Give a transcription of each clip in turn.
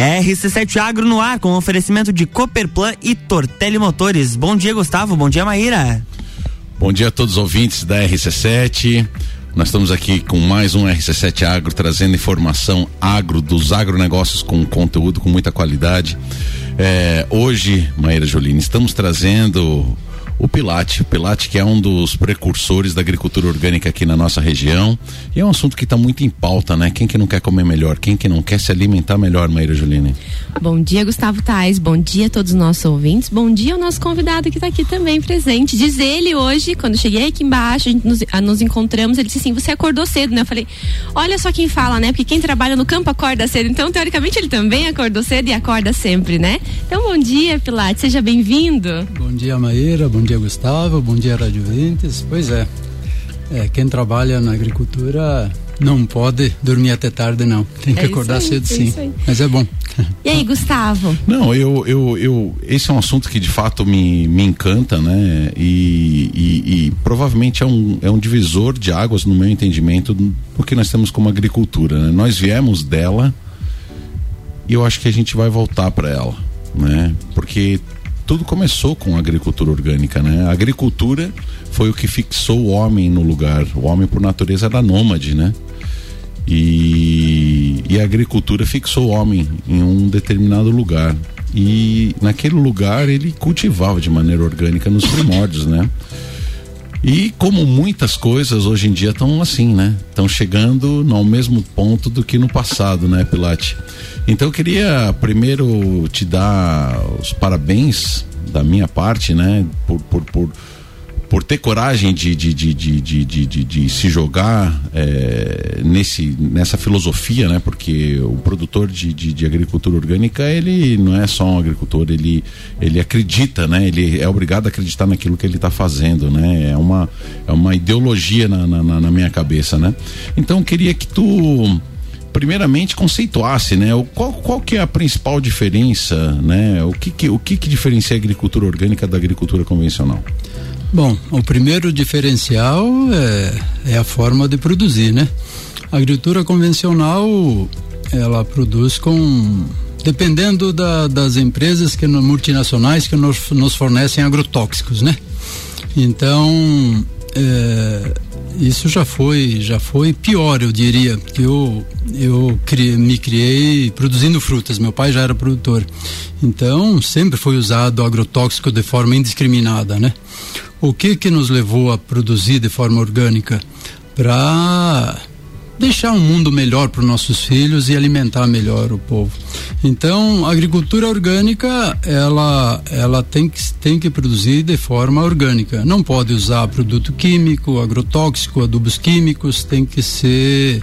RC7 Agro no ar, com oferecimento de Cooperplan e Tortelli Motores. Bom dia, Gustavo. Bom dia, Maíra. Bom dia a todos os ouvintes da RC7. Nós estamos aqui com mais um RC7 Agro, trazendo informação agro, dos agronegócios com conteúdo com muita qualidade. É, hoje, Maíra Jolini, estamos trazendo o Pilate. O Pilate que é um dos precursores da agricultura orgânica aqui na nossa região. E é um assunto que está muito em pauta, né? Quem que não quer comer melhor? Quem que não quer se alimentar melhor, Maíra Juline? Bom dia, Gustavo Tais. Bom dia a todos os nossos ouvintes. Bom dia ao nosso convidado que está aqui também presente. Diz ele hoje, quando cheguei aqui embaixo, a gente nos, a, nos encontramos, ele disse assim: você acordou cedo, né? Eu falei, olha só quem fala, né? Porque quem trabalha no campo acorda cedo. Então, teoricamente, ele também acordou cedo e acorda sempre, né? Então, bom dia, Pilate. Seja bem-vindo. Bom dia, Maíra. Bom dia, Gustavo. Bom dia, Rádio Ventes. Pois é, é, quem trabalha na agricultura não pode dormir até tarde, não. Tem que é acordar aí, cedo, é sim. Mas é bom. E aí, Gustavo? Não, eu, eu, eu, esse é um assunto que de fato me, me encanta, né? E, e, e provavelmente é um, é um divisor de águas no meu entendimento, porque nós temos como agricultura, né? Nós viemos dela e eu acho que a gente vai voltar para ela, né? Porque tudo começou com a agricultura orgânica, né? A agricultura foi o que fixou o homem no lugar. O homem, por natureza, era nômade, né? E, e a agricultura fixou o homem em um determinado lugar. E naquele lugar ele cultivava de maneira orgânica nos primórdios, né? E como muitas coisas hoje em dia estão assim, né? Estão chegando no mesmo ponto do que no passado, né, Pilate? Então eu queria primeiro te dar os parabéns da minha parte, né? Por, por, por, por ter coragem de, de, de, de, de, de, de, se jogar é, nesse, nessa filosofia, né? Porque o produtor de, de, de, agricultura orgânica, ele não é só um agricultor, ele, ele acredita, né? Ele é obrigado a acreditar naquilo que ele está fazendo, né? É uma, é uma ideologia na, na, na minha cabeça, né? Então queria que tu primeiramente conceituasse, né? O, qual, qual que é a principal diferença, né? O que que, o que que diferencia a agricultura orgânica da agricultura convencional? Bom, o primeiro diferencial é, é a forma de produzir, né? A agricultura convencional, ela produz com dependendo da, das empresas que multinacionais que nos, nos fornecem agrotóxicos, né? Então, é, isso já foi já foi pior eu diria eu eu criei, me criei produzindo frutas meu pai já era produtor então sempre foi usado agrotóxico de forma indiscriminada né o que que nos levou a produzir de forma orgânica para deixar um mundo melhor para os nossos filhos e alimentar melhor o povo. Então, a agricultura orgânica, ela, ela tem, que, tem que produzir de forma orgânica. Não pode usar produto químico, agrotóxico, adubos químicos, tem que ser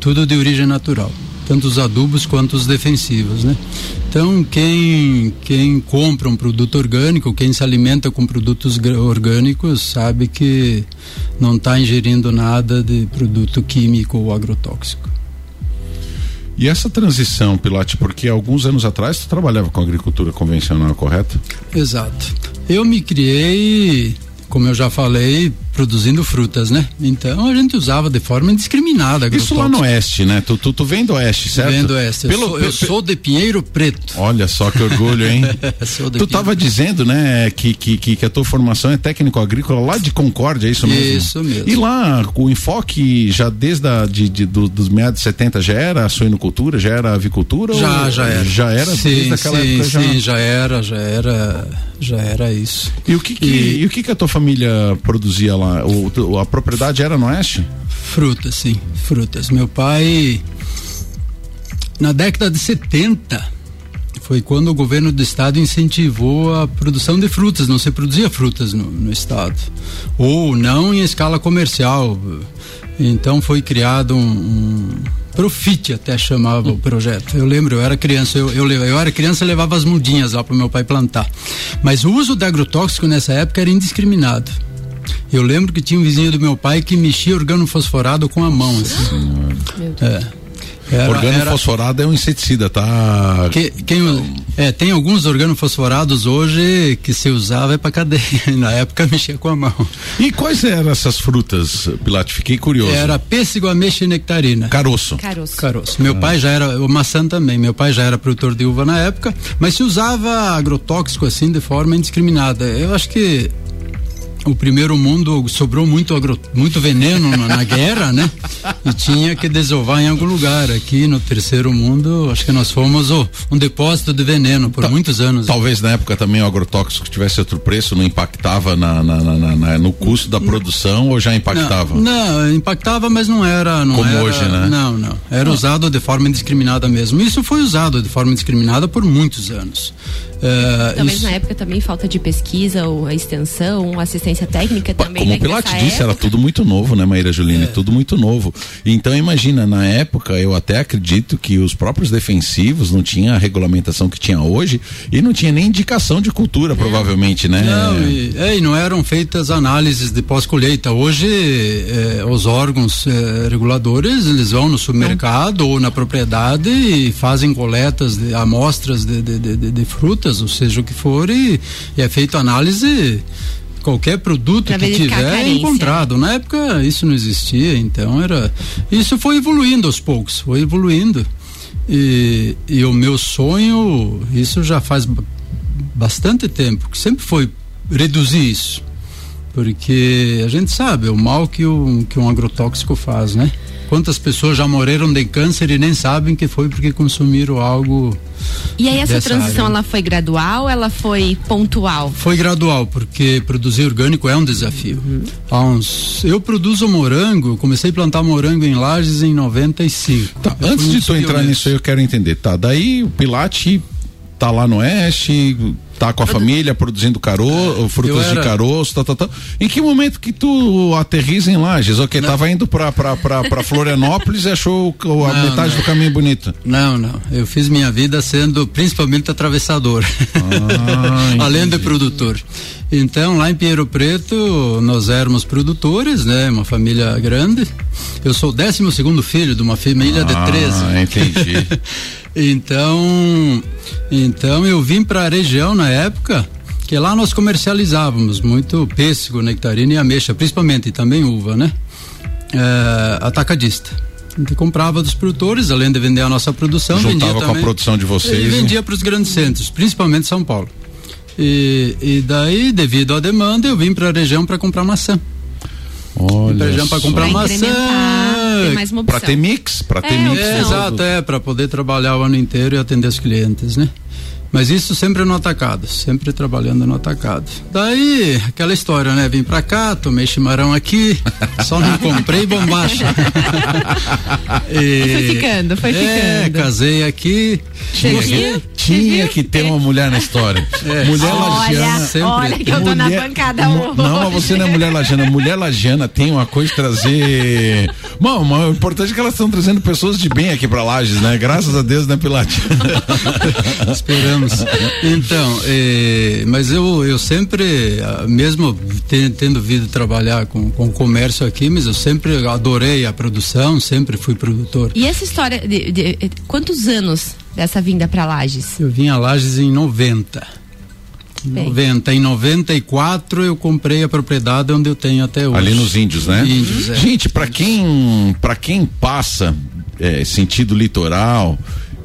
tudo de origem natural tanto os adubos quanto os defensivos, né? Então, quem, quem compra um produto orgânico, quem se alimenta com produtos orgânicos, sabe que não está ingerindo nada de produto químico ou agrotóxico. E essa transição, Pilote, porque alguns anos atrás tu trabalhava com agricultura convencional, correto? Exato. Eu me criei, como eu já falei, produzindo frutas, né? Então a gente usava de forma indiscriminada. Isso lá no oeste, né? Tu, tu, tu vem do oeste, certo? Vem do oeste. Pelo, eu, sou, eu sou de Pinheiro Preto. Olha só que orgulho, hein? tu estava dizendo, né, que, que, que, a tua formação é técnico agrícola lá de Concórdia, é isso mesmo? Isso mesmo. E lá, o enfoque já desde a, de, de do, dos meados de 70 já era a suinocultura, já era a avicultura? Já, ou, já era. Já era sim, desde aquela sim, época? Já... Sim, já era, já era, já era isso. E o que, que e... e o que, que a tua família produzia lá? O, a propriedade era no oeste? Frutas, sim, frutas. Meu pai, na década de 70, foi quando o governo do estado incentivou a produção de frutas, não se produzia frutas no, no estado, ou não em escala comercial. Então foi criado um, um Profite até chamava o projeto. Eu lembro, eu era criança, eu, eu, eu era criança e levava as mudinhas lá para meu pai plantar. Mas o uso de agrotóxico nessa época era indiscriminado. Eu lembro que tinha um vizinho do meu pai que mexia organofosforado com a mão, assim. É. Era, Organofosforado era... é um inseticida, tá? Que, quem, é, tem alguns organofosforados hoje que se usava é para cadeia. Na época mexia com a mão. E quais eram essas frutas, Pilate? Fiquei curioso. Era pêssego, ameixa e nectarina. Caroço. Caroço. Caroço. Meu ah. pai já era, o maçã também, meu pai já era produtor de uva na época, mas se usava agrotóxico assim de forma indiscriminada. Eu acho que o primeiro mundo sobrou muito, agro, muito veneno na, na guerra, né? E tinha que desovar em algum lugar. Aqui no terceiro mundo, acho que nós fomos oh, um depósito de veneno por Ta muitos anos. Talvez na época também o agrotóxico tivesse outro preço, não impactava na, na, na, no custo da produção ou já impactava? Não, não impactava, mas não era. Não Como era, hoje, né? Não, não. Era não. usado de forma indiscriminada mesmo. Isso foi usado de forma indiscriminada por muitos anos. Uh, Talvez isso... na época também falta de pesquisa ou extensão, assistência técnica também. Como né, o Pilate disse, época... era tudo muito novo, né, Maíra Juline? É. Tudo muito novo. Então imagina, na época eu até acredito que os próprios defensivos não tinham a regulamentação que tinha hoje e não tinha nem indicação de cultura, é. provavelmente, né? Não, e, é, e, não eram feitas análises de pós-colheita. Hoje é, os órgãos é, reguladores eles vão no supermercado não. ou na propriedade e fazem coletas de amostras de, de, de, de frutas ou seja o que for, e, e é feito análise qualquer produto pra que tiver é encontrado. Na época isso não existia, então era. Isso foi evoluindo aos poucos, foi evoluindo. E, e o meu sonho, isso já faz bastante tempo, que sempre foi reduzir isso. Porque a gente sabe o mal que, o, que um agrotóxico faz, né? Quantas pessoas já morreram de câncer e nem sabem que foi porque consumiram algo. E aí essa transição área. ela foi gradual, ela foi pontual? Foi gradual, porque produzir orgânico é um desafio. Uhum. Há uns, eu produzo morango, comecei a plantar morango em lajes em 95. Tá, antes de tu entrar nisso aí, eu quero entender, tá? Daí o Pilate tá lá no oeste, tá com a família produzindo caroço, frutas era... de caroço, tá, tá, tá. Em que momento que tu aterriza em Lages? Ok, não. tava indo pra, pra, pra, pra Florianópolis e achou a não, metade não. do caminho bonito. Não, não. Eu fiz minha vida sendo principalmente atravessador. Ah, Além de produtor. Então, lá em Pinheiro Preto, nós éramos produtores, né? Uma família grande. Eu sou o décimo segundo filho de uma família ah, de 13. Ah, entendi. então, então eu vim para a região na época que lá nós comercializávamos muito pêssego, nectarina e ameixa, principalmente, e também uva, né? É, atacadista. A gente comprava dos produtores, além de vender a nossa produção, Juntava vendia com também, a produção de vocês. E vendia para os grandes centros, principalmente São Paulo. E, e daí, devido à demanda, eu vim para a região para comprar maçã. Olha região para comprar maçã. Para ter mix, para ter é, mix. É, exato, é, para poder trabalhar o ano inteiro e atender os clientes, né? Mas isso sempre no atacado, sempre trabalhando no atacado. Daí, aquela história, né? Vim pra cá, tomei chimarrão aqui, só não comprei bombacha. e, foi ficando, foi é, ficando. casei aqui. Tinha, tinha que ter uma mulher na história. É. Mulher olha, lagiana. Sempre, olha que eu tô mulher, na bancada hoje. Não, você não é mulher lagiana. Mulher lagiana tem uma coisa de trazer. Mano, o importante é que elas estão trazendo pessoas de bem aqui pra Lages, né? Graças a Deus, né, Pilate? Esperando anos. Então, é, mas eu, eu sempre, ah, mesmo tendo vindo trabalhar com, com comércio aqui, mas eu sempre adorei a produção, sempre fui produtor. E essa história, de, de, de quantos anos dessa vinda para Lages? Eu vim a Lages em 90. Bem. 90. Em 94 eu comprei a propriedade onde eu tenho até hoje. Ali nos Índios, né? Índios, é. Gente, para quem, para quem passa é, sentido litoral,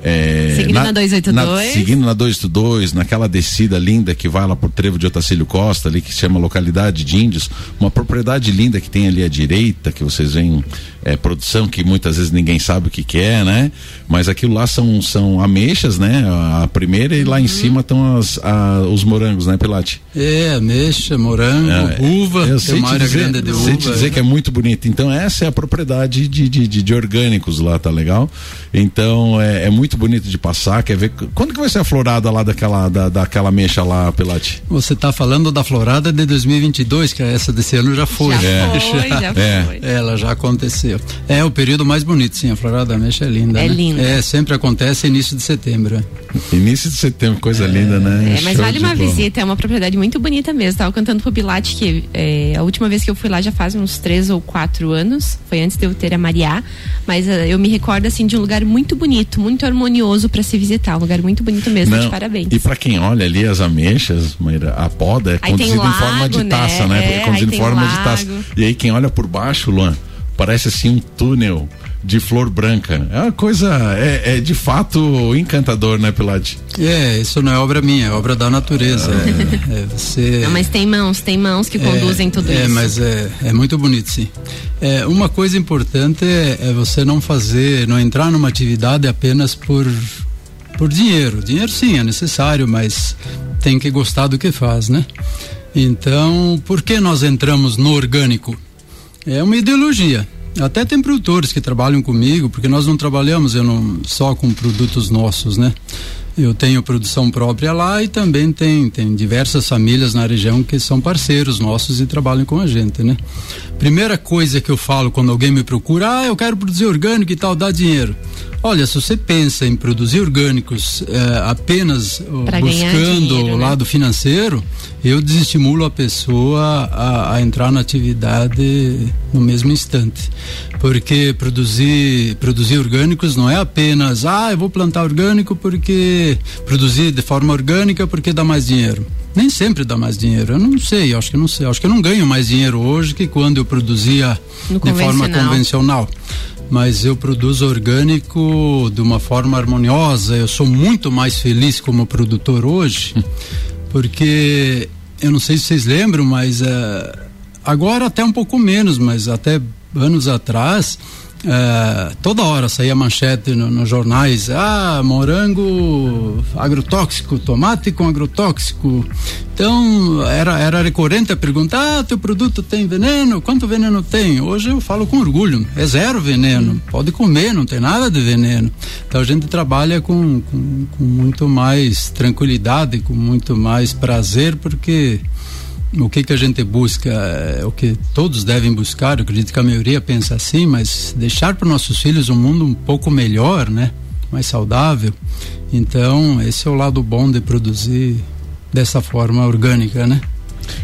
é, seguindo na, na 282. Na, seguindo na 282, naquela descida linda que vai lá por trevo de Otacílio Costa, ali que se chama localidade de Índios, uma propriedade linda que tem ali à direita, que vocês veem é, produção que muitas vezes ninguém sabe o que, que é, né? Mas aquilo lá são, são ameixas, né? A, primeira e lá em uhum. cima estão as, a, os morangos, né, Pilate? É, ameixa, morango, é, uva, eu sei uma área dizer, grande de uva. Sei te dizer é. que é muito bonito. Então essa é a propriedade de, de, de, de orgânicos lá, tá legal? Então é, é muito muito bonito de passar. Quer ver quando que vai ser a florada lá daquela da, daquela mecha lá, Pelate? Você está falando da florada de 2022, que essa desse ano já foi. Já é. foi, já é. foi. Ela já aconteceu. É o período mais bonito, sim. A florada da mecha é linda. É né? linda. É, sempre acontece início de setembro. É. Início de setembro, coisa linda, né? É, mas Show vale uma bola. visita, é uma propriedade muito bonita mesmo. Tava cantando pro Bilate que é, a última vez que eu fui lá já faz uns três ou quatro anos. Foi antes de eu ter a Mariá. Mas eh, eu me recordo assim de um lugar muito bonito, muito harmonioso para se visitar. Um lugar muito bonito mesmo. Não, De parabéns. E pra quem olha ali as ameixas, Maíra, a poda é Aí conduzida em forma de lago, taça, né? né? É, É conduzida em forma de taça. lago. E aí quem olha por baixo, Luan, parece assim um túnel de flor branca. É uma coisa, é, é de fato encantador, né, Pilate? É, isso não é obra minha, é obra da natureza. É, é você. Não, mas tem mãos, tem mãos que conduzem tudo é, isso. mas é, é muito bonito, sim. É, uma coisa importante é, é você não fazer, não entrar numa atividade apenas por, por dinheiro. Dinheiro sim é necessário, mas tem que gostar do que faz, né? Então, por que nós entramos no orgânico? É uma ideologia. Até tem produtores que trabalham comigo, porque nós não trabalhamos eu não, só com produtos nossos, né? Eu tenho produção própria lá e também tem, tem diversas famílias na região que são parceiros nossos e trabalham com a gente, né? Primeira coisa que eu falo quando alguém me procura, ah, eu quero produzir orgânico e tal, dá dinheiro. Olha, se você pensa em produzir orgânicos eh, apenas oh, Pra buscando dinheiro, o né? lado financeiro, eu desestimulo a pessoa a, a entrar na atividade no mesmo instante. Porque produzir, produzir orgânicos não é apenas, ah, eu vou plantar orgânico porque produzir de forma orgânica porque dá mais dinheiro. Nem sempre dá mais dinheiro. Eu não sei, eu acho que não sei. Eu acho que eu não ganho mais dinheiro hoje que quando eu produzia No de forma convencional. Mas eu produzo orgânico de uma forma harmoniosa. Eu sou muito mais feliz como produtor hoje, porque eu não sei se vocês lembram, mas eh, agora até um pouco menos, mas até anos atrás. Eh, toda hora saía manchete no- nos jornais, ah, morango agrotóxico, tomate com agrotóxico. Então, era, era recorrente a pergunta, ah, teu produto tem veneno? Quanto veneno tem? Hoje eu falo com orgulho, é zero veneno, pode comer, não tem nada de veneno. Então a gente trabalha com, com, com muito mais tranquilidade, com muito mais prazer, porque o que que a gente busca é o que todos devem buscar, eu acredito que a maioria pensa assim, mas deixar para nossos filhos um mundo um pouco melhor, né? Mais saudável. Então, esse é o lado bom de produzir dessa forma orgânica, né?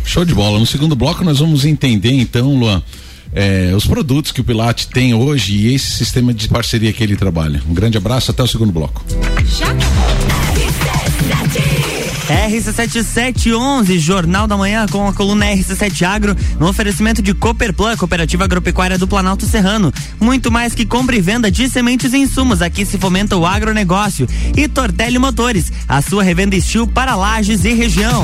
Show de bola. No segundo bloco nós vamos entender então, Luan, é, os produtos que o Pilate tem hoje e esse sistema de parceria que ele trabalha. Um grande abraço, até o segundo bloco. Já? RC7711, Jornal da Manhã com a coluna RC7 Agro, no oferecimento de Cooperplan, Cooperativa Agropecuária do Planalto Serrano. Muito mais que compra e venda de sementes e insumos, aqui se fomenta o agronegócio. E Tortelli Motores, a sua revenda estil para lajes e região.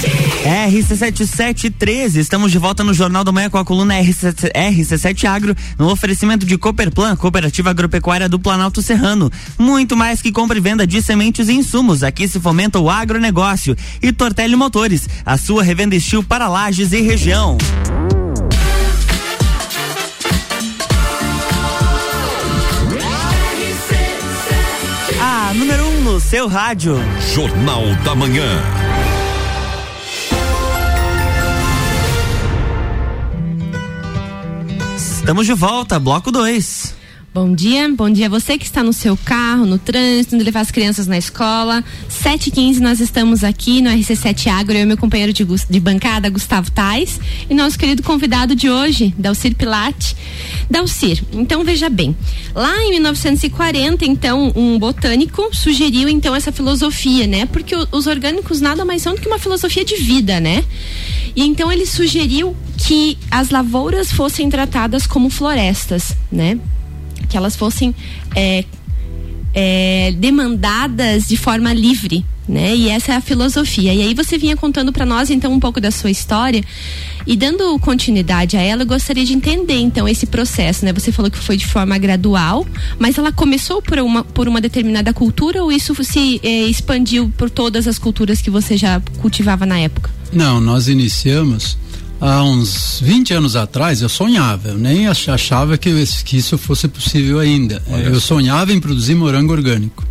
RC7713, estamos de volta no Jornal da Manhã com a coluna RC7, RC7 Agro, no oferecimento de Cooperplan, Cooperativa Agropecuária do Planalto Serrano. Muito mais que compra e venda de sementes e insumos, aqui se fomenta o agronegócio. E Tortelli Motores, a sua revenda estil para lajes e região. A número 1 um no seu rádio. Jornal da Manhã. Estamos de volta, bloco 2. Bom dia, bom dia você que está no seu carro, no trânsito, indo levar as crianças na escola. 7h15 nós estamos aqui no RC7 Agro, eu e meu companheiro de, de bancada, Gustavo Tais, e nosso querido convidado de hoje, Dalcir Pilate. Dalcir, então veja bem, lá em 1940, então, um botânico sugeriu então essa filosofia, né? Porque os orgânicos nada mais são do que uma filosofia de vida, né? E então ele sugeriu que as lavouras fossem tratadas como florestas, né? que elas fossem é, é, demandadas de forma livre, né? E essa é a filosofia. E aí você vinha contando para nós então um pouco da sua história e dando continuidade a ela, eu gostaria de entender então esse processo, né? Você falou que foi de forma gradual, mas ela começou por uma por uma determinada cultura ou isso se é, expandiu por todas as culturas que você já cultivava na época? Não, nós iniciamos há uns 20 anos atrás eu sonhava, eu nem achava que, que isso fosse possível ainda. Olha eu sonhava em produzir morango orgânico.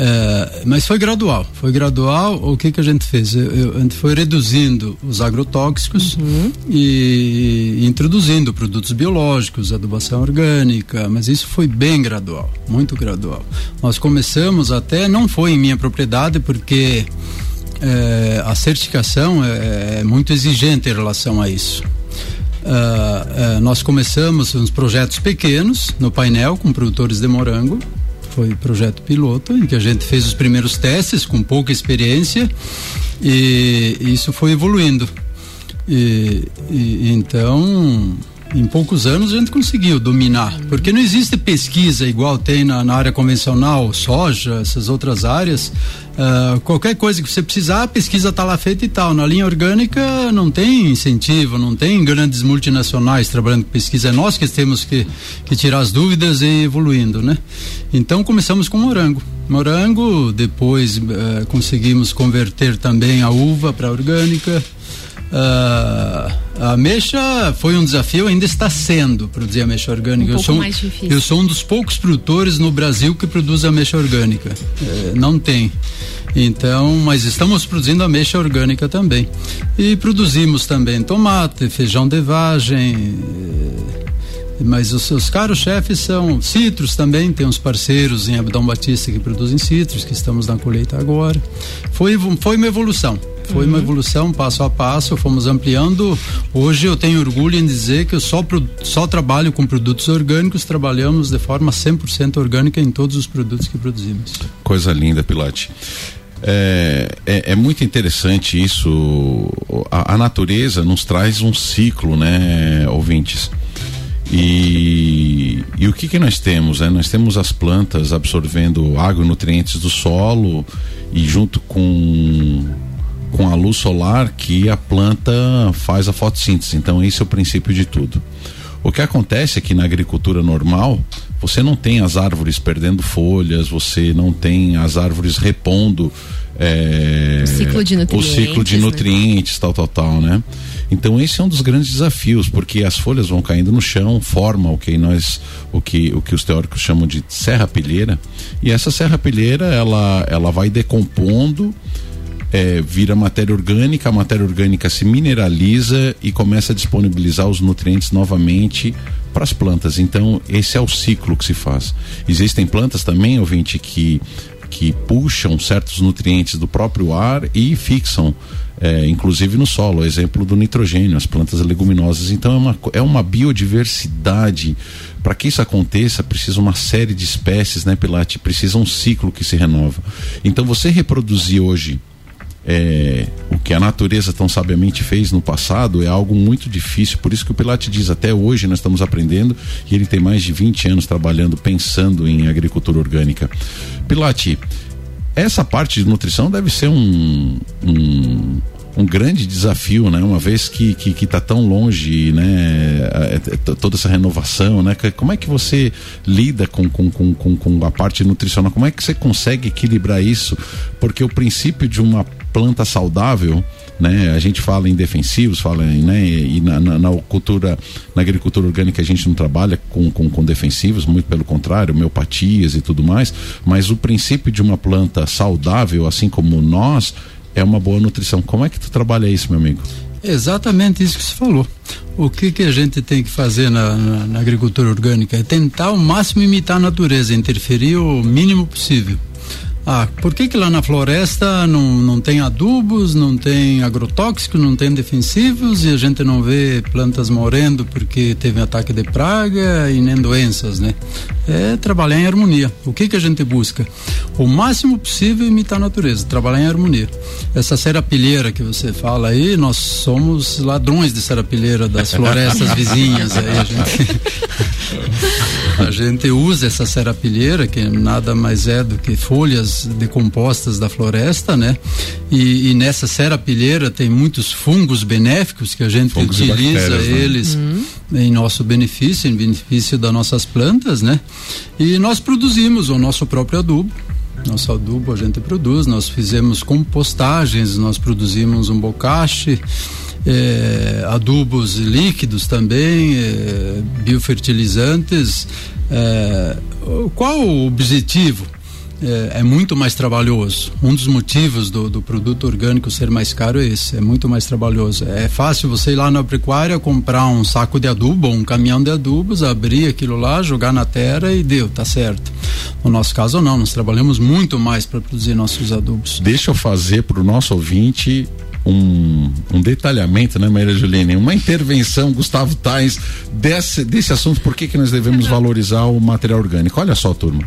É, mas foi gradual, foi gradual. O que que a gente fez? Eu, eu, a gente foi reduzindo os agrotóxicos uhum. e, e, introduzindo produtos biológicos, adubação orgânica, mas isso foi bem gradual, muito gradual. Nós começamos até, não foi em minha propriedade, porque é, a certificação é, é, muito exigente em relação a isso. Uh, uh, nós começamos uns projetos pequenos no painel com produtores de morango. Foi projeto piloto em que a gente fez os primeiros testes com pouca experiência e isso foi evoluindo. E, e então em poucos anos a gente conseguiu dominar, porque não existe pesquisa igual tem na, na área convencional, soja, essas outras áreas. Uh, qualquer coisa que você precisar, a pesquisa está lá feita e tal. Na linha orgânica não tem incentivo, não tem grandes multinacionais trabalhando com pesquisa. É nós que temos que, que tirar as dúvidas e ir evoluindo, né? Então começamos com morango. Morango, depois uh, conseguimos converter também a uva para orgânica. Uh, a ameixa foi um desafio, ainda está sendo produzir ameixa orgânica. Um eu, sou, mais difícil. eu sou um dos poucos produtores no Brasil que produz ameixa orgânica. É, não tem. Então, mas estamos produzindo ameixa orgânica também. E produzimos também tomate, feijão de vagem. É, mas os seus caros chefes são citros também, tem uns parceiros em Abdão Batista que produzem citros, que estamos na colheita agora. Foi, foi uma evolução. Foi uhum. uma evolução passo a passo, fomos ampliando. Hoje eu tenho orgulho em dizer que eu só, só trabalho com produtos orgânicos, trabalhamos de forma 100% orgânica em todos os produtos que produzimos. Coisa linda, Pilate. É, é, é, muito interessante isso. A, a, natureza nos traz um ciclo, né, ouvintes? E, e o que que nós temos? Né? Nós temos as plantas absorvendo água e nutrientes do solo e junto com com a luz solar que a planta faz a fotossíntese. Então, esse é o princípio de tudo. O que acontece é que na agricultura normal, você não tem as árvores perdendo folhas, você não tem as árvores repondo é, o ciclo de nutrientes, ciclo de nutrientes né? tal, tal, tal, né? Então esse é um dos grandes desafios, porque as folhas vão caindo no chão, forma o que nós, o que, o que os teóricos chamam de serra pilheira, e essa serra pilheira ela, ela vai decompondo é, vira matéria orgânica, a matéria orgânica se mineraliza e começa a disponibilizar os nutrientes novamente para as plantas. Então, esse é o ciclo que se faz. Existem plantas também, ouvinte, que, que puxam certos nutrientes do próprio ar e fixam. É, inclusive no solo, exemplo do nitrogênio, as plantas leguminosas. Então é uma, é uma biodiversidade. Para que isso aconteça, precisa uma série de espécies, né, Pilate? Precisa um ciclo que se renova. Então você reproduzir hoje é, o que a natureza tão sabiamente fez no passado é algo muito difícil. Por isso que o Pilate diz, até hoje nós estamos aprendendo e ele tem mais de 20 anos trabalhando, pensando em agricultura orgânica. Pilate, essa parte de nutrição deve ser um, um um grande desafio, né? Uma vez que que, que tá tão longe, né? É, é, toda essa renovação, né? Como é que você lida com, com, com, com, a parte nutricional? Como é que você consegue equilibrar isso? Porque o princípio de uma planta saudável né? A gente fala em defensivos, fala em, né? E na, na, na cultura, na agricultura orgânica a gente não trabalha com, com, com defensivos, muito pelo contrário, homeopatias e tudo mais, mas o princípio de uma planta saudável, assim como nós, é uma boa nutrição. Como é que tu trabalha isso, meu amigo? Exatamente isso que você falou. O que, que a gente tem que fazer na, na, na agricultura orgânica é tentar ao máximo imitar a natureza, interferir o mínimo possível. Ah, por que que lá na floresta não, não tem adubos, não tem agrotóxicos, não tem defensivos e a gente não vê plantas morrendo porque teve ataque de praga e nem doenças, né? É trabalhar em harmonia. O que que a gente busca? O máximo possível imitar a natureza, trabalhar em harmonia. Essa serapilheira que você fala aí, nós somos ladrões de serapilheira das florestas vizinhas aí, a gente a gente usa essa serapilheira que nada mais é do que folhas decompostas da floresta, né? E, e nessa serapilheira tem muitos fungos benéficos que a gente fungos utiliza né? eles uhum. em nosso benefício, em benefício das nossas plantas, né? E nós produzimos o nosso próprio adubo. Nosso adubo a gente produz, nós fizemos compostagens, nós produzimos um bocache, é, adubos líquidos também, é, biofertilizantes. É, qual o objetivo? É, é, muito mais trabalhoso. Um dos motivos do, do, produto orgânico ser mais caro é esse, é muito mais trabalhoso. É fácil você ir lá na pecuária, comprar um saco de adubo, um caminhão de adubos, abrir aquilo lá, jogar na terra e deu, tá certo. No nosso caso não, nós trabalhamos muito mais para produzir nossos adubos. Deixa eu fazer para o nosso ouvinte um, um, detalhamento, né, Maria Juline? Uma intervenção, Gustavo Tais, desse, desse assunto, por que, que nós devemos valorizar o material orgânico? Olha só, turma.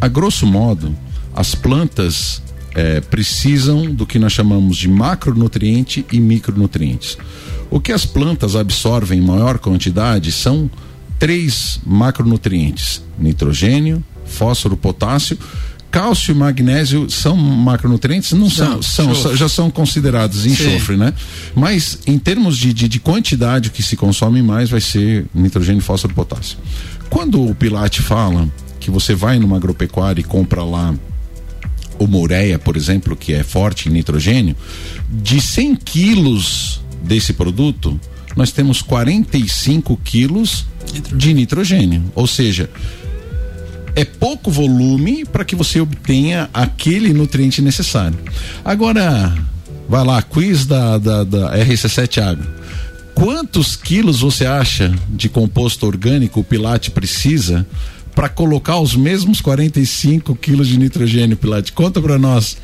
A grosso modo, as plantas é, precisam do que nós chamamos de macronutriente e micronutrientes. O que as plantas absorvem em maior quantidade são três macronutrientes: nitrogênio, fósforo, potássio cálcio e magnésio são macronutrientes? Não são, são, são já são considerados enxofre, Sim. né? Mas em termos de, de, de, quantidade que se consome mais, vai ser nitrogênio, fósforo e potássio. Quando o Pilate fala que você vai numa agropecuária e compra lá o Moreia, por exemplo, que é forte em nitrogênio, de 100 quilos desse produto, nós temos 45 quilos de nitrogênio. Ou seja, é pouco volume para que você obtenha aquele nutriente necessário. Agora, vai lá, quiz da, da, da RC7 Agro. Quantos quilos você acha de composto orgânico o Pilate precisa para colocar os mesmos 45 quilos de nitrogênio, Pilate? Conta para nós.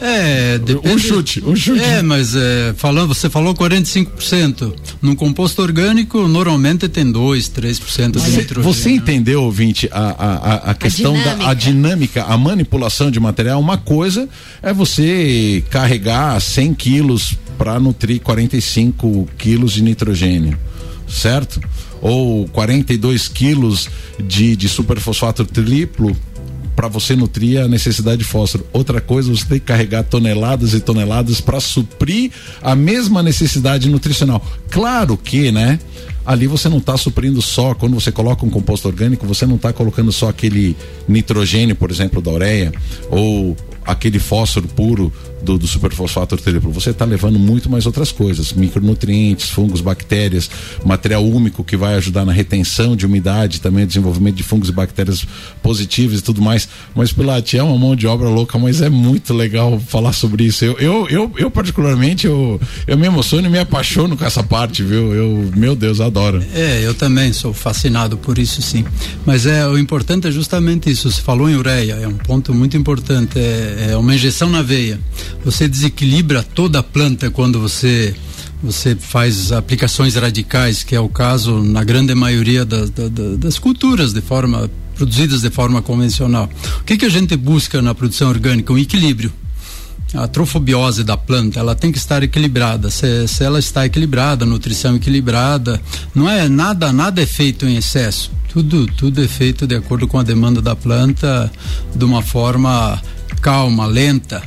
É, depende. Um chute, um chute. É, mas é, falando, você falou 45%. Num composto orgânico, normalmente tem 2, 3% de nitrogênio. Você entendeu, ouvinte, a, a, a questão a da a dinâmica, a manipulação de material? Uma coisa é você carregar 100 quilos para nutrir 45 quilos de nitrogênio, certo? Ou 42 quilos de, de superfosfato triplo para você nutrir a necessidade de fósforo. Outra coisa, você tem que carregar toneladas e toneladas para suprir a mesma necessidade nutricional. Claro que, né? ali você não está suprindo só, quando você coloca um composto orgânico, você não está colocando só aquele nitrogênio, por exemplo, da ureia, ou aquele fósforo puro do, do superfosfato triplo, você está levando muito mais outras coisas, micronutrientes, fungos, bactérias, material úmico que vai ajudar na retenção de umidade, também desenvolvimento de fungos e bactérias positivas e tudo mais. Mas Pilate é uma mão de obra louca, mas é muito legal falar sobre isso. Eu, eu, eu, eu particularmente, eu, eu me emociono e me apaixono com essa parte, viu? Eu, meu Deus, adoro. É, eu também sou fascinado por isso, sim. Mas é o importante é justamente isso. Você falou em ureia, é um ponto muito importante. É, é uma injeção na veia. Você desequilibra toda a planta quando você você faz aplicações radicais, que é o caso na grande maioria das, das, das culturas de forma produzidas de forma convencional. O que, que a gente busca na produção orgânica? Um equilíbrio. A trofobiose da planta, ela tem que estar equilibrada. Se, se ela está equilibrada, nutrição equilibrada, não é nada, nada é feito em excesso. Tudo, tudo é feito de acordo com a demanda da planta, de uma forma calma, lenta.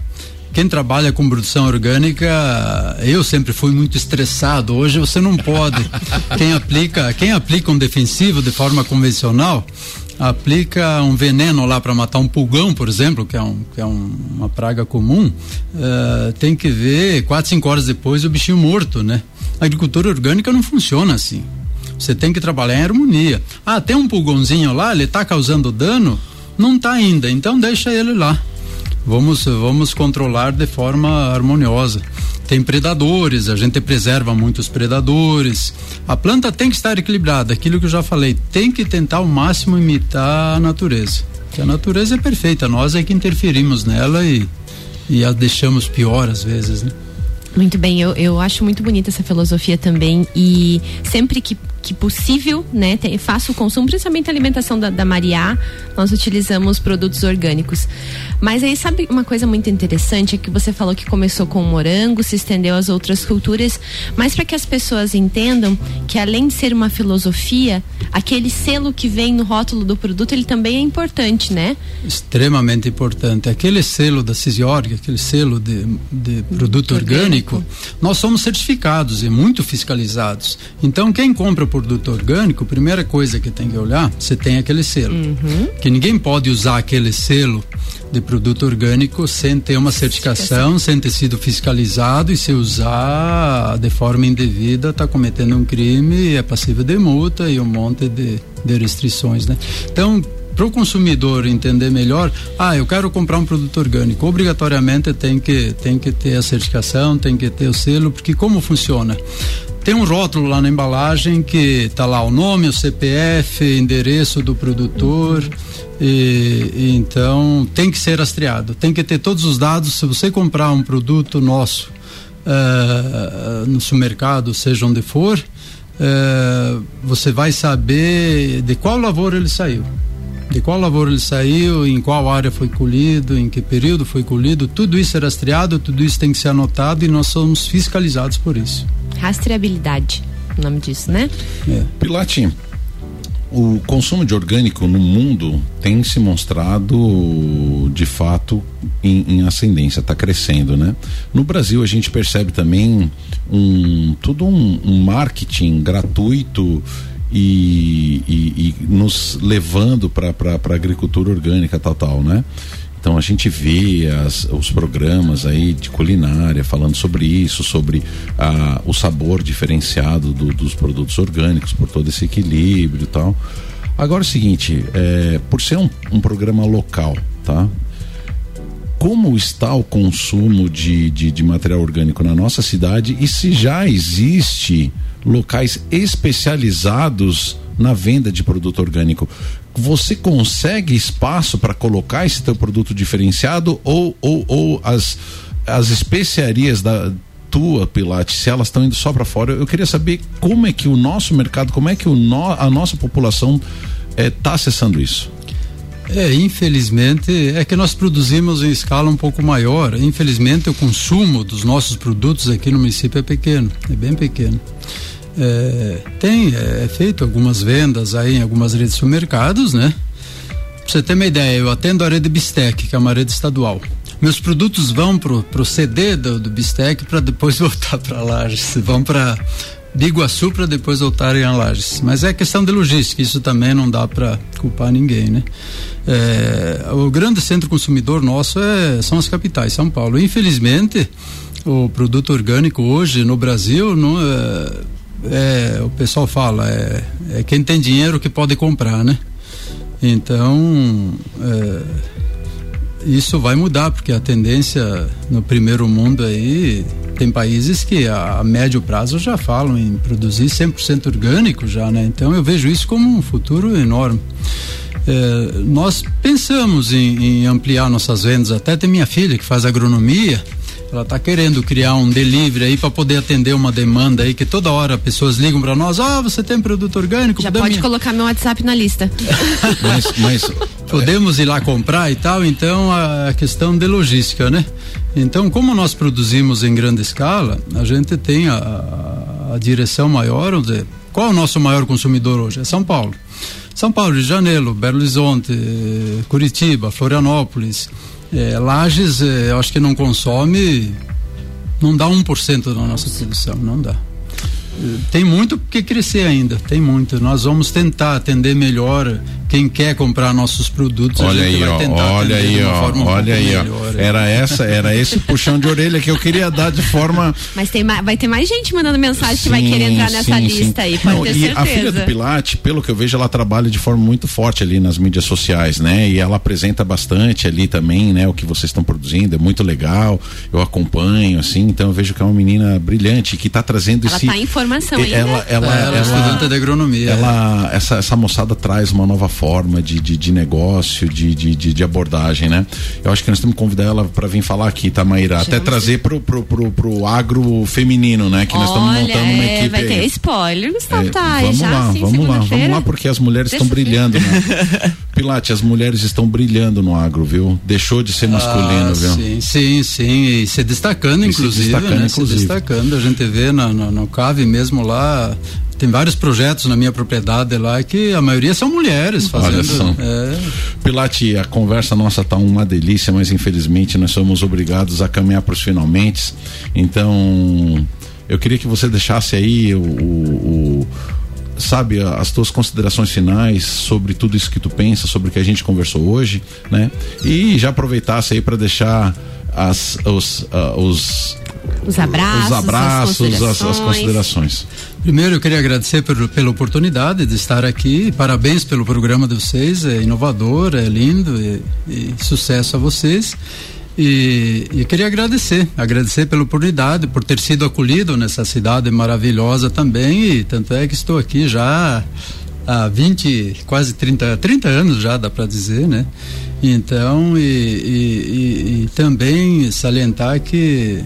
Quem trabalha com produção orgânica, eu sempre fui muito estressado. Hoje você não pode. quem aplica, quem aplica um defensivo de forma convencional, aplica um veneno lá para matar um pulgão, por exemplo, que é, um, que é um, uma praga comum, uh, tem que ver quatro, cinco horas depois o bichinho morto, né? A agricultura orgânica não funciona assim. Você tem que trabalhar em harmonia. Ah, tem um pulgãozinho lá, ele está causando dano? Não está ainda, então deixa ele lá. Vamos, vamos controlar de forma harmoniosa tem predadores, a gente preserva muitos predadores. A planta tem que estar equilibrada, aquilo que eu já falei, tem que tentar ao máximo imitar a natureza. Porque a natureza é perfeita, nós é que interferimos nela e, e a deixamos pior às vezes, né? Muito bem, eu, eu acho muito bonita essa filosofia também e sempre que, que possível, né, tem, faço o consumo, principalmente a alimentação da, da Mariá, nós utilizamos produtos orgânicos. Mas aí sabe uma coisa muito interessante é que você falou que começou com o morango, se estendeu às outras culturas, mas para que as pessoas entendam que além de ser uma filosofia, aquele selo que vem no rótulo do produto, ele também é importante, né? Extremamente importante. Aquele selo da Cisiorg, aquele selo de, de produto orgânico, orgânico, nós somos certificados e muito fiscalizados. Então, quem compra produto orgânico, primeira coisa que tem que olhar, você tem aquele selo. Uhum. Que ninguém pode usar aquele selo de produto orgânico sem ter uma certificação, sem ter sido fiscalizado e se usar de forma indevida está cometendo um crime, é passível de multa e um monte de, de restrições, né? Então para o consumidor entender melhor, ah, eu quero comprar um produto orgânico, obrigatoriamente tem que tem que ter a certificação, tem que ter o selo, porque como funciona? Tem um rótulo lá na embalagem que tá lá o nome, o CPF, endereço do produtor. E, e, então tem que ser rastreado, tem que ter todos os dados. Se você comprar um produto nosso uh, no supermercado, seja onde for, uh, você vai saber de qual lavoura ele saiu de qual lavoura ele saiu, em qual área foi colhido, em que período foi colhido, tudo isso é rastreado, tudo isso tem que ser anotado e nós somos fiscalizados por isso. Rastreabilidade, o nome disso, né? É. Pilate, o consumo de orgânico no mundo tem se mostrado de fato em, em ascendência, está crescendo, né? No Brasil a gente percebe também um todo um, um marketing gratuito e, e, e nos levando para a agricultura orgânica tal tal, né? Então a gente vê as, os programas aí de culinária falando sobre isso, sobre ah, o sabor diferenciado do, dos produtos orgânicos, por todo esse equilíbrio e tal. Agora é o seguinte, é, por ser um, um programa local, tá? Como está o consumo de, de, de, material orgânico na nossa cidade e se já existe locais especializados na venda de produto orgânico você consegue espaço para colocar esse teu produto diferenciado ou, ou, ou as, as especiarias da tua Pilates, se elas estão indo só para fora, eu queria saber como é que o nosso mercado, como é que o no, a nossa população está eh, acessando isso. É, infelizmente, é que nós produzimos em escala um pouco maior. Infelizmente, o consumo dos nossos produtos aqui no município é pequeno, é bem pequeno. É, tem é, é, feito algumas vendas aí em algumas redes de supermercados, né? Pra você ter uma ideia, eu atendo a rede Bistec, que é uma rede estadual. Meus produtos vão pro, pro CD do, do Bistec para depois voltar para Lages, vão para Biguaçu para depois voltarem a Lages. Mas é questão de logística, isso também não dá para culpar ninguém, né? É, o grande centro consumidor nosso é, são as capitais, São Paulo. Infelizmente, o produto orgânico hoje no Brasil não é é, o pessoal fala, é, é, quem tem dinheiro que pode comprar, né? Então, é, isso vai mudar, porque a tendência no primeiro mundo aí, tem países que a, a médio prazo já falam em produzir 100% orgânico já, né? Então eu vejo isso como um futuro enorme. É, nós pensamos em, em ampliar nossas vendas, até tem minha filha que faz agronomia, ela está querendo criar um delivery aí para poder atender uma demanda aí que toda hora pessoas ligam para nós, ah, você tem produto orgânico? Já pode minha... colocar meu WhatsApp na lista. mas, mas podemos ir lá comprar e tal, então a questão de logística, né? Então, como nós produzimos em grande escala, a gente tem a, a, direção maior, dizer, qual é o nosso maior consumidor hoje? É São Paulo. São Paulo, Rio de Janeiro, Belo Horizonte, Curitiba, Florianópolis, é, Lages, é, eu acho que não consome, não dá 1% da nossa produção, não dá. Tem muito que crescer ainda, tem muito. Nós vamos tentar atender melhor quem quer comprar nossos produtos, Olha a gente aí, vai ó, tentar olha aí, de uma ó, forma um olha pouco aí, ó. melhor. Era essa, era esse puxão de orelha que eu queria dar de forma Mas tem vai ter mais gente mandando mensagem que vai Sim, querer entrar nessa sim, lista sim. aí, pode Não, ter e certeza. a filha do Pilate, pelo que eu vejo, ela trabalha de forma muito forte ali nas mídias sociais, né? E ela apresenta bastante ali também, né? O que vocês estão produzindo, é muito legal. Eu acompanho, assim, então eu vejo que é uma menina brilhante que está trazendo Ela esse. tá em formação E- ainda. Ela, ela, Ela, ela é estudante de agronomia. ela, essa, essa moçada traz uma nova forma de, de, de negócio, de, de, de, de abordagem, né? Eu acho que nós temos que convidar ela para vir falar aqui, tá, Maíra? Até trazer pro, pro, pro, pro agro feminino, né? Que nós estamos Olha, montando uma é, equipe vai aí. ter spoiler, Gustavo É, Tais, vamos já lá, assim, vamos lá, vamos lá, porque as mulheres estão brilhando, né? Pilate, as mulheres estão brilhando no agro, viu? Deixou de ser masculino, Ah, viu? Sim, sim, sim. E se destacando, E se inclusive. destacando, né? inclusive. Se destacando. A gente vê na, no, no CAV mesmo lá. Tem vários projetos na minha propriedade lá que a maioria são mulheres fazendo. Olha só. É, Pilate, a conversa nossa tá uma delícia, mas infelizmente nós somos obrigados a caminhar para os finalmente. Então, eu queria que você deixasse aí o, o- o- sabe as tuas considerações finais sobre tudo isso que tu pensa, sobre o que a gente conversou hoje, né? E já aproveitasse aí para deixar as, os, ah, os, Os abraços, os abraços, as as, as considerações. considerações. Primeiro, eu queria agradecer por- pela oportunidade de estar aqui. Parabéns pelo programa de vocês. É inovador, é lindo e, e sucesso a vocês. E, e queria agradecer, agradecer pela oportunidade, por ter sido acolhido nessa cidade maravilhosa também. E tanto é que estou aqui já há 20, quase 30, 30 anos já, dá para dizer, né? Então, e, e- e- e também salientar que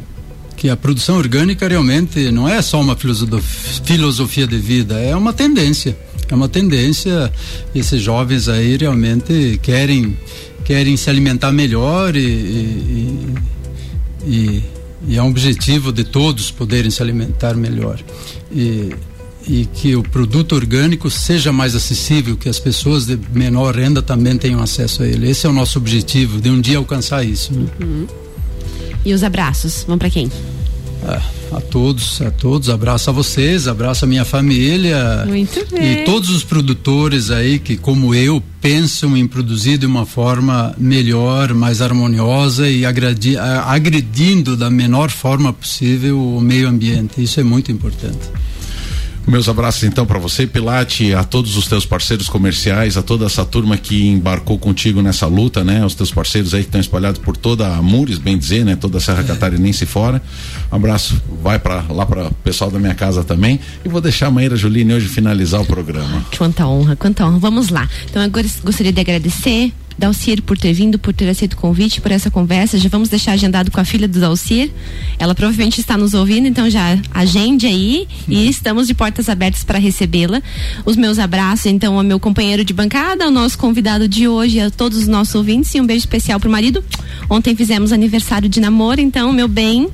que a produção orgânica realmente não é só uma filosof- filosofia de vida, é uma tendência. É uma tendência. Esses jovens aí realmente querem querem se alimentar melhor e, e, e- e- é um objetivo de todos poderem se alimentar melhor. E, e que o produto orgânico seja mais acessível, que as pessoas de menor renda também tenham acesso a ele. Esse é o nosso objetivo, de um dia alcançar isso. né? E os abraços, vão pra quem? Ah, a todos, a todos, abraço a vocês, abraço a minha família. Muito bem. E todos os produtores aí que, como eu, pensam em produzir de uma forma melhor, mais harmoniosa e agredi- agredindo da menor forma possível o meio ambiente. Isso é muito importante. Meus abraços então para você, Pilate, a todos os teus parceiros comerciais, a toda essa turma que embarcou contigo nessa luta, né? Os teus parceiros aí que estão espalhados por toda a Mures, bem dizer, né? Toda a Serra Catarinense fora. Abraço, vai para lá para o pessoal da minha casa também. E vou deixar a Maíra Juline hoje finalizar o programa. Quanta honra, quanta honra. Vamos lá. Então, agora gostaria de agradecer. Dalcir por ter vindo, por ter aceito o convite, por essa conversa. Já vamos deixar agendado com a filha do Dalcir. Ela provavelmente está nos ouvindo, então já agende aí e estamos de portas abertas para recebê-la. Os meus abraços, então, ao meu companheiro de bancada, ao nosso convidado de hoje, a todos os nossos ouvintes e um beijo especial pro marido. Ontem fizemos aniversário de namoro, então, meu bem,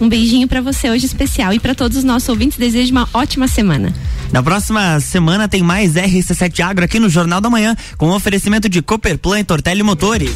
um beijinho para você hoje especial e para todos os nossos ouvintes. Desejo uma ótima semana. Na próxima semana tem mais RC7 Agro aqui no Jornal da Manhã, com oferecimento de Cooperplan e Tortelli Motores.